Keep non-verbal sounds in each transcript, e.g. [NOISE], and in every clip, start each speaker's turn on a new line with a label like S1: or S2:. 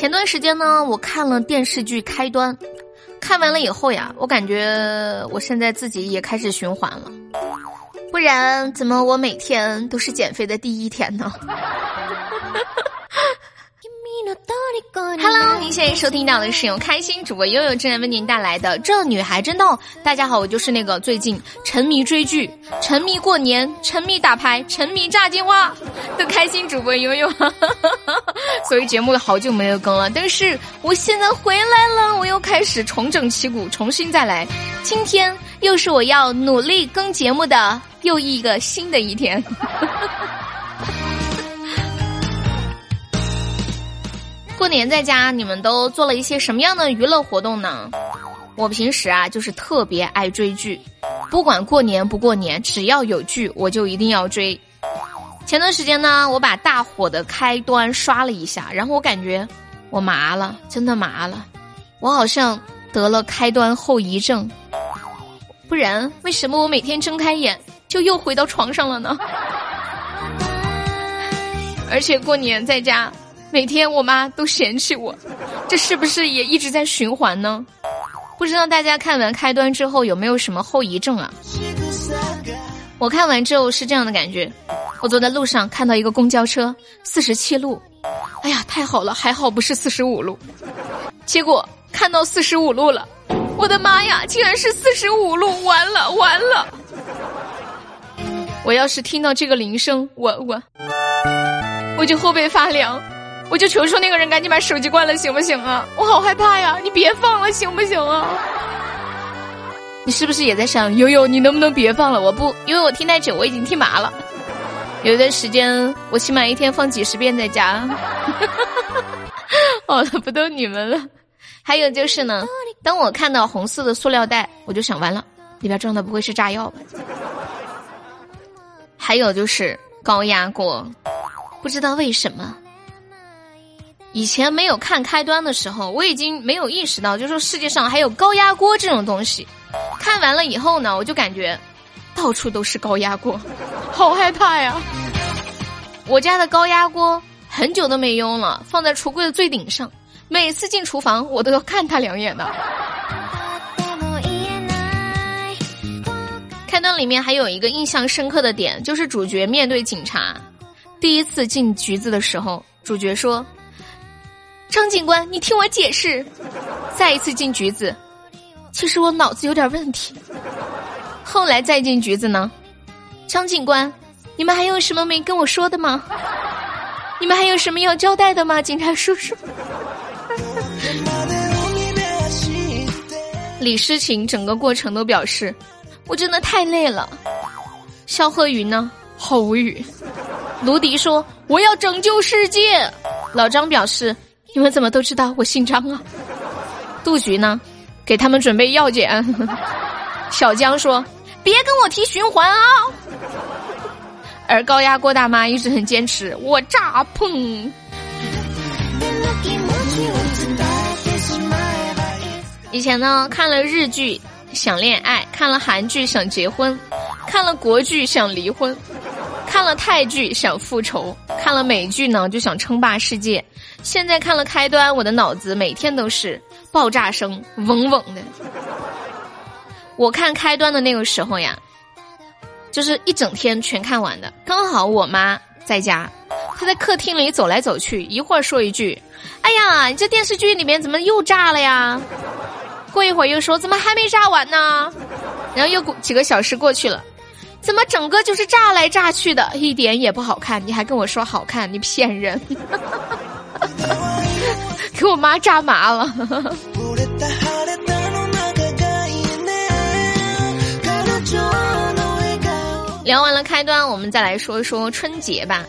S1: 前段时间呢，我看了电视剧《开端》，看完了以后呀，我感觉我现在自己也开始循环了。不然怎么我每天都是减肥的第一天呢 [LAUGHS]？Hello，您现在收听到的是由开心主播悠悠正在为您带来的《这女孩真逗》。大家好，我就是那个最近沉迷追剧、沉迷过年、沉迷打牌、沉迷炸金花 [LAUGHS] 的开心主播悠悠。[LAUGHS] 所以节目好久没有更了，但是我现在回来了，我又开始重整旗鼓，重新再来。今天又是我要努力更节目的又一个新的一天。过年在家，你们都做了一些什么样的娱乐活动呢？我平时啊，就是特别爱追剧，不管过年不过年，只要有剧，我就一定要追。前段时间呢，我把大火的开端刷了一下，然后我感觉我麻了，真的麻了，我好像得了开端后遗症。不然，为什么我每天睁开眼就又回到床上了呢？[LAUGHS] 而且过年在家。每天我妈都嫌弃我，这是不是也一直在循环呢？不知道大家看完开端之后有没有什么后遗症啊？我看完之后是这样的感觉：我走在路上看到一个公交车四十七路，哎呀，太好了，还好不是四十五路。结果看到四十五路了，我的妈呀，竟然是四十五路！完了完了！我要是听到这个铃声，我我我就后背发凉。我就求求那个人赶紧把手机关了，行不行啊？我好害怕呀！你别放了，行不行啊？你是不是也在想悠悠？你能不能别放了？我不，因为我听太久，我已经听麻了。有一段时间，我起码一天放几十遍在家。[LAUGHS] 好了，不逗你们了。还有就是呢，当我看到红色的塑料袋，我就想完了，里边装的不会是炸药吧？还有就是高压锅，不知道为什么。以前没有看开端的时候，我已经没有意识到，就说世界上还有高压锅这种东西。看完了以后呢，我就感觉到处都是高压锅，[LAUGHS] 好害怕呀！我家的高压锅很久都没用了，放在橱柜的最顶上，每次进厨房我都要看它两眼的。开端里面还有一个印象深刻的点，就是主角面对警察，第一次进局子的时候，主角说。张警官，你听我解释。再一次进局子，其实我脑子有点问题。后来再进局子呢，张警官，你们还有什么没跟我说的吗？你们还有什么要交代的吗？警察叔叔。李诗情整个过程都表示，我真的太累了。肖鹤云呢，好无语。卢迪说，我要拯救世界。老张表示。你们怎么都知道我姓张啊？杜局呢？给他们准备药检。[LAUGHS] 小江说：“别跟我提循环啊！”而高压锅大妈一直很坚持：“我炸碰！”以前呢，看了日剧想恋爱，看了韩剧想结婚，看了国剧想离婚，看了泰剧想复仇，看了美剧呢就想称霸世界。现在看了开端，我的脑子每天都是爆炸声，嗡嗡的。我看开端的那个时候呀，就是一整天全看完的。刚好我妈在家，她在客厅里走来走去，一会儿说一句：“哎呀，你这电视剧里面怎么又炸了呀？”过一会儿又说：“怎么还没炸完呢？”然后又过几个小时过去了，怎么整个就是炸来炸去的，一点也不好看？你还跟我说好看，你骗人！[LAUGHS] 给我妈炸麻了。[LAUGHS] 聊完了开端，我们再来说一说春节吧。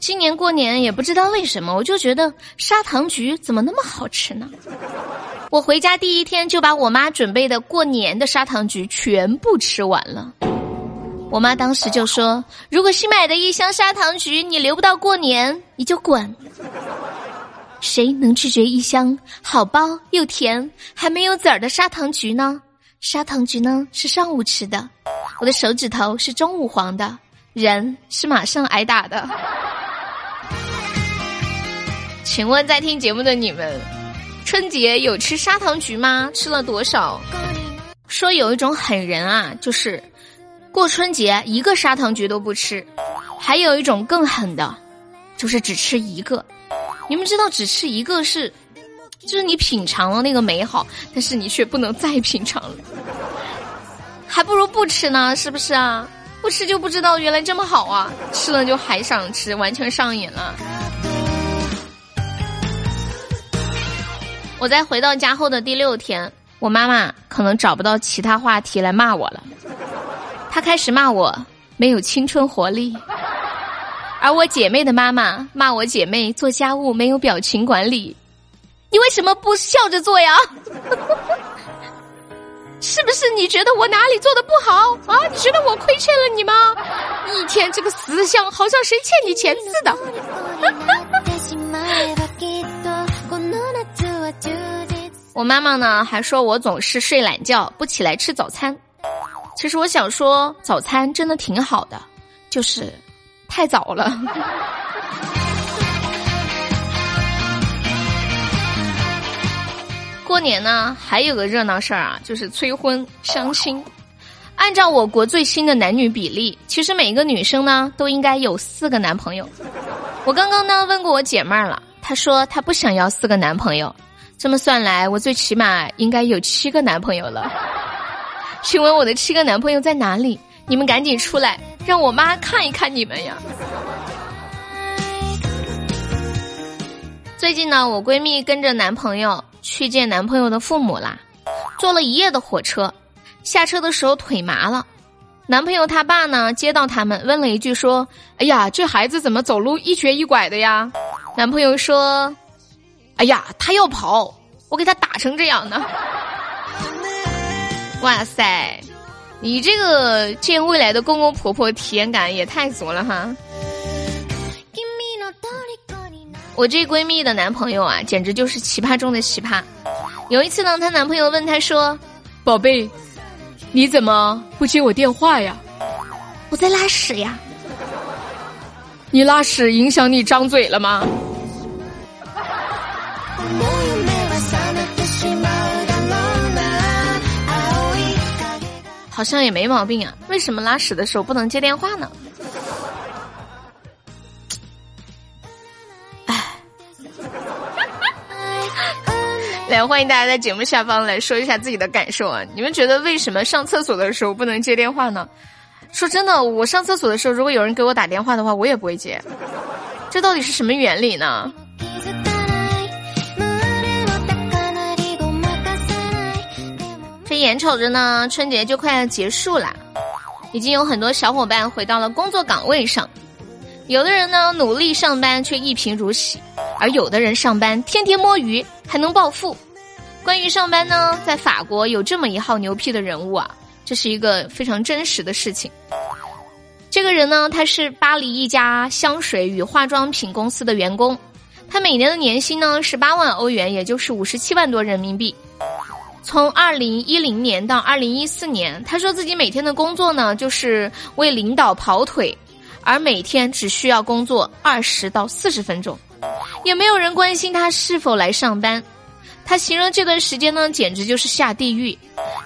S1: 今年过年也不知道为什么，我就觉得砂糖橘怎么那么好吃呢？我回家第一天就把我妈准备的过年的砂糖橘全部吃完了。我妈当时就说：“如果新买的一箱砂糖橘你留不到过年，你就滚。”谁能拒绝一箱好包又甜还没有籽儿的砂糖橘呢？砂糖橘呢是上午吃的，我的手指头是中午黄的，人是马上挨打的。请问在听节目的你们，春节有吃砂糖橘吗？吃了多少？说有一种狠人啊，就是过春节一个砂糖橘都不吃；还有一种更狠的，就是只吃一个。你们知道只吃一个是，就是你品尝了那个美好，但是你却不能再品尝了，还不如不吃呢，是不是啊？不吃就不知道原来这么好啊，吃了就还想吃，完全上瘾了。我在回到家后的第六天，我妈妈可能找不到其他话题来骂我了，他开始骂我没有青春活力，而我姐妹的妈妈骂我姐妹做家务没有表情管理，你为什么不笑着做呀？[LAUGHS] 是不是你觉得我哪里做的不好啊？你觉得我亏欠了你吗？一天这个死相好像谁欠你钱似的。[LAUGHS] 我妈妈呢还说我总是睡懒觉，不起来吃早餐。其实我想说，早餐真的挺好的，就是太早了。[LAUGHS] 过年呢还有个热闹事儿啊，就是催婚相亲。按照我国最新的男女比例，其实每一个女生呢都应该有四个男朋友。我刚刚呢问过我姐妹儿了，她说她不想要四个男朋友。这么算来，我最起码应该有七个男朋友了。请问我的七个男朋友在哪里？你们赶紧出来，让我妈看一看你们呀！最近呢，我闺蜜跟着男朋友去见男朋友的父母啦，坐了一夜的火车，下车的时候腿麻了。男朋友他爸呢接到他们，问了一句说：“哎呀，这孩子怎么走路一瘸一拐的呀？”男朋友说。哎呀，他要跑，我给他打成这样呢！哇塞，你这个见未来的公公婆婆体验感也太足了哈！我这闺蜜的男朋友啊，简直就是奇葩中的奇葩。有一次呢，她男朋友问她说：“宝贝，你怎么不接我电话呀？”我在拉屎呀。你拉屎影响你张嘴了吗？好像也没毛病啊，为什么拉屎的时候不能接电话呢？哎，来欢迎大家在节目下方来说一下自己的感受啊！你们觉得为什么上厕所的时候不能接电话呢？说真的，我上厕所的时候，如果有人给我打电话的话，我也不会接。这到底是什么原理呢？眼瞅着呢，春节就快要结束啦，已经有很多小伙伴回到了工作岗位上。有的人呢努力上班却一贫如洗，而有的人上班天天摸鱼还能暴富。关于上班呢，在法国有这么一号牛批的人物啊，这是一个非常真实的事情。这个人呢，他是巴黎一家香水与化妆品公司的员工，他每年的年薪呢是八万欧元，也就是五十七万多人民币。从二零一零年到二零一四年，他说自己每天的工作呢，就是为领导跑腿，而每天只需要工作二十到四十分钟，也没有人关心他是否来上班。他形容这段时间呢，简直就是下地狱，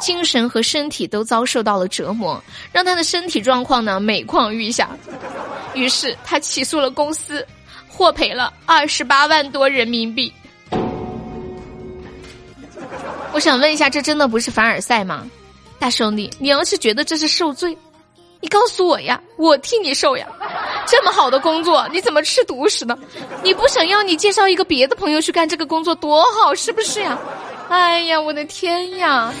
S1: 精神和身体都遭受到了折磨，让他的身体状况呢每况愈下。于是他起诉了公司，获赔了二十八万多人民币。我想问一下，这真的不是凡尔赛吗？大兄弟，你要是觉得这是受罪，你告诉我呀，我替你受呀。这么好的工作，你怎么吃独食呢？你不想要，你介绍一个别的朋友去干这个工作多好，是不是呀？哎呀，我的天呀！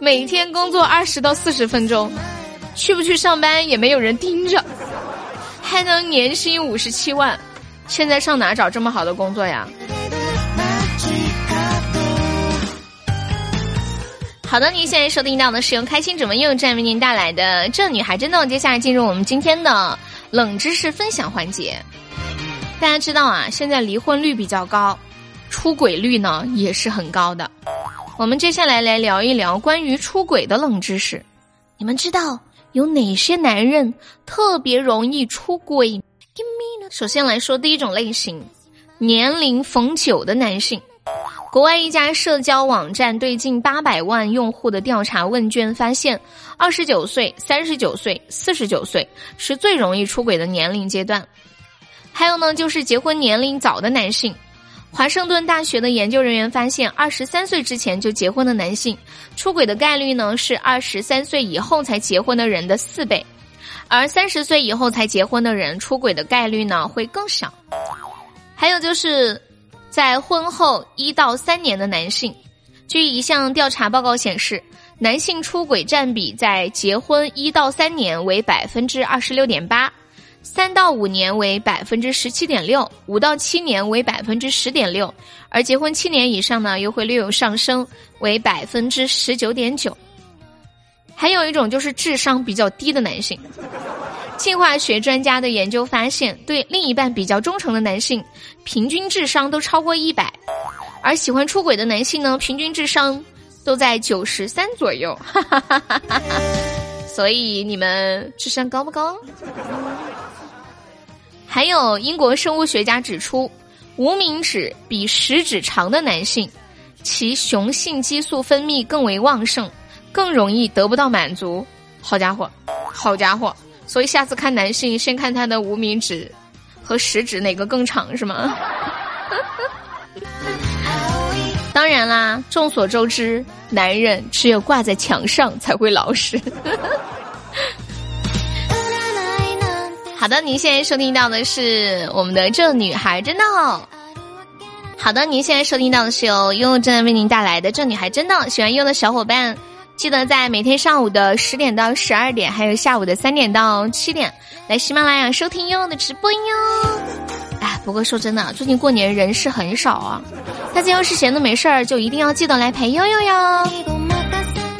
S1: 每天工作二十到四十分钟，去不去上班也没有人盯着，还能年薪五十七万，现在上哪找这么好的工作呀？好的，您现在收听到的是由开心主播又站为您带来的《这女孩真的》。接下来进入我们今天的冷知识分享环节。大家知道啊，现在离婚率比较高，出轨率呢也是很高的。我们接下来来聊一聊关于出轨的冷知识。你们知道有哪些男人特别容易出轨？首先来说第一种类型，年龄逢九的男性。国外一家社交网站对近八百万用户的调查问卷发现，二十九岁、三十九岁、四十九岁是最容易出轨的年龄阶段。还有呢，就是结婚年龄早的男性。华盛顿大学的研究人员发现，二十三岁之前就结婚的男性，出轨的概率呢是二十三岁以后才结婚的人的四倍，而三十岁以后才结婚的人出轨的概率呢会更少。还有就是。在婚后一到三年的男性，据一项调查报告显示，男性出轨占比在结婚一到三年为百分之二十六点八，三到五年为百分之十七点六，五到七年为百分之十点六，而结婚七年以上呢，又会略有上升为百分之十九点九。还有一种就是智商比较低的男性。进化学专家的研究发现，对另一半比较忠诚的男性，平均智商都超过一百，而喜欢出轨的男性呢，平均智商都在九十三左右。[LAUGHS] 所以你们智商高不高？还有英国生物学家指出，无名指比食指长的男性，其雄性激素分泌更为旺盛，更容易得不到满足。好家伙，好家伙！所以下次看男性，先看他的无名指和食指哪个更长，是吗？[LAUGHS] 当然啦，众所周知，男人只有挂在墙上才会老实。[LAUGHS] 好的，您现在收听到的是我们的《这女孩真的》。好的，您现在收听到的是由悠悠正在为您带来的《这女孩真的》。喜欢悠的小伙伴。记得在每天上午的十点到十二点，还有下午的三点到七点，来喜马拉雅收听悠悠的直播哟。哎，不过说真的，最近过年人是很少啊，大家要是闲的没事儿，就一定要记得来陪悠悠哟。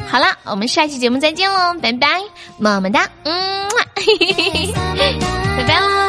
S1: 好了，我们下期节目再见喽，拜拜，么么哒，嗯。[LAUGHS] 拜拜喽